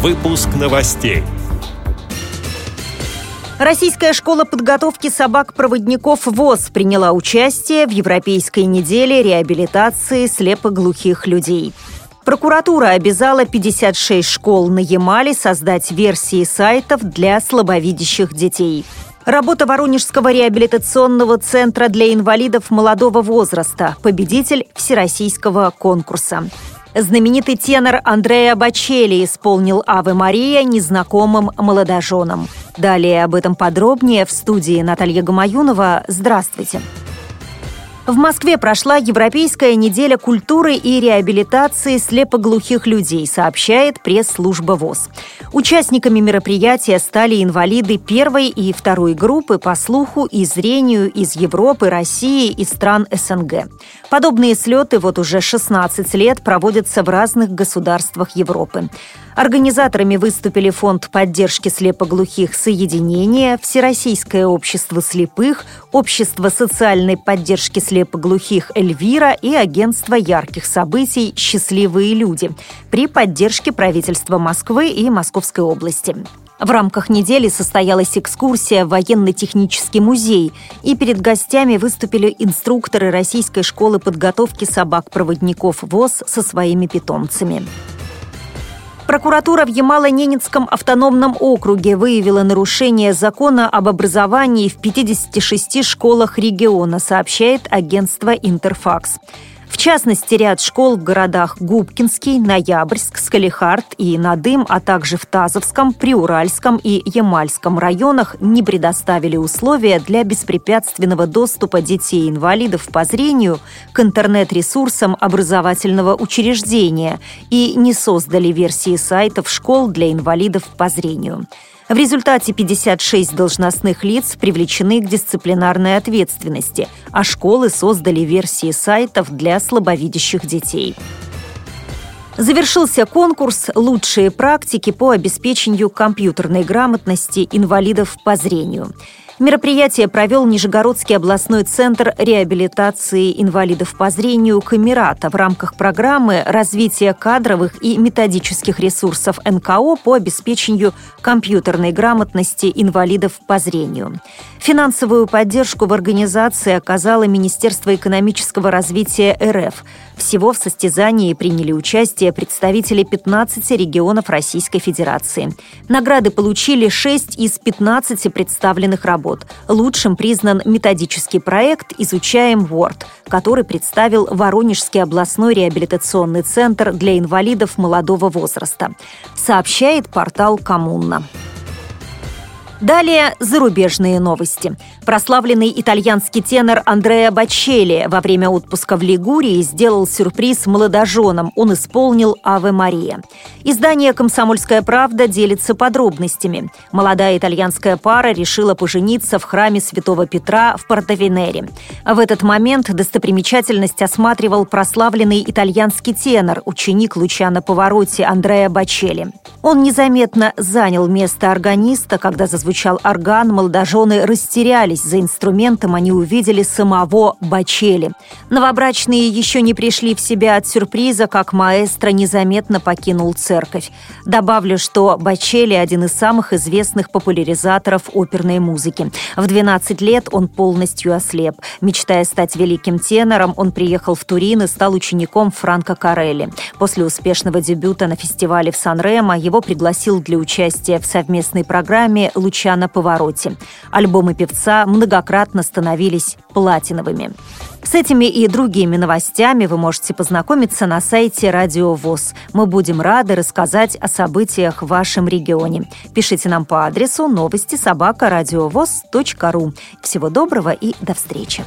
Выпуск новостей. Российская школа подготовки собак-проводников ВОЗ приняла участие в Европейской неделе реабилитации слепоглухих людей. Прокуратура обязала 56 школ на Ямале создать версии сайтов для слабовидящих детей. Работа Воронежского реабилитационного центра для инвалидов молодого возраста. Победитель всероссийского конкурса. Знаменитый тенор Андреа Бачели исполнил «Аве Мария» незнакомым молодоженам. Далее об этом подробнее в студии Наталья Гамаюнова. Здравствуйте. Здравствуйте. В Москве прошла Европейская неделя культуры и реабилитации слепоглухих людей, сообщает пресс-служба ВОЗ. Участниками мероприятия стали инвалиды первой и второй группы по слуху и зрению из Европы, России и стран СНГ. Подобные слеты вот уже 16 лет проводятся в разных государствах Европы. Организаторами выступили Фонд поддержки слепоглухих «Соединение», Всероссийское общество слепых, Общество социальной поддержки слепоглухих «Эльвира» и Агентство ярких событий «Счастливые люди» при поддержке правительства Москвы и Московской области. В рамках недели состоялась экскурсия в военно-технический музей, и перед гостями выступили инструкторы Российской школы подготовки собак-проводников ВОЗ со своими питомцами. Прокуратура в Ямало-Ненецком автономном округе выявила нарушение закона об образовании в 56 школах региона, сообщает агентство «Интерфакс». В частности, ряд школ в городах Губкинский, Ноябрьск, Скалихард и Надым, а также в Тазовском, Приуральском и Ямальском районах не предоставили условия для беспрепятственного доступа детей-инвалидов по зрению к интернет-ресурсам образовательного учреждения и не создали версии сайтов школ для инвалидов по зрению. В результате 56 должностных лиц привлечены к дисциплинарной ответственности, а школы создали версии сайтов для слабовидящих детей. Завершился конкурс «Лучшие практики по обеспечению компьютерной грамотности инвалидов по зрению». Мероприятие провел Нижегородский областной центр реабилитации инвалидов по зрению «Камерата» в рамках программы развития кадровых и методических ресурсов НКО по обеспечению компьютерной грамотности инвалидов по зрению. Финансовую поддержку в организации оказало Министерство экономического развития РФ. Всего в состязании приняли участие представители 15 регионов Российской Федерации. Награды получили 6 из 15 представленных работ работ. Лучшим признан методический проект «Изучаем Word», который представил Воронежский областной реабилитационный центр для инвалидов молодого возраста. Сообщает портал «Коммуна». Далее зарубежные новости. Прославленный итальянский тенор Андреа Бачелли во время отпуска в Лигурии сделал сюрприз молодоженам. Он исполнил «Аве Мария». Издание «Комсомольская правда» делится подробностями. Молодая итальянская пара решила пожениться в храме Святого Петра в Портовенере. В этот момент достопримечательность осматривал прославленный итальянский тенор, ученик Лучана Повороте Андреа Бачелли. Он незаметно занял место органиста, когда зазвучал зазвучал орган, молодожены растерялись. За инструментом они увидели самого Бачели. Новобрачные еще не пришли в себя от сюрприза, как маэстро незаметно покинул церковь. Добавлю, что Бачели – один из самых известных популяризаторов оперной музыки. В 12 лет он полностью ослеп. Мечтая стать великим тенором, он приехал в Турин и стал учеником Франко Карелли. После успешного дебюта на фестивале в Сан-Ремо его пригласил для участия в совместной программе «Луч ключа на повороте. Альбомы певца многократно становились платиновыми. С этими и другими новостями вы можете познакомиться на сайте Радио ВОЗ. Мы будем рады рассказать о событиях в вашем регионе. Пишите нам по адресу новости собака ру. Всего доброго и до встречи.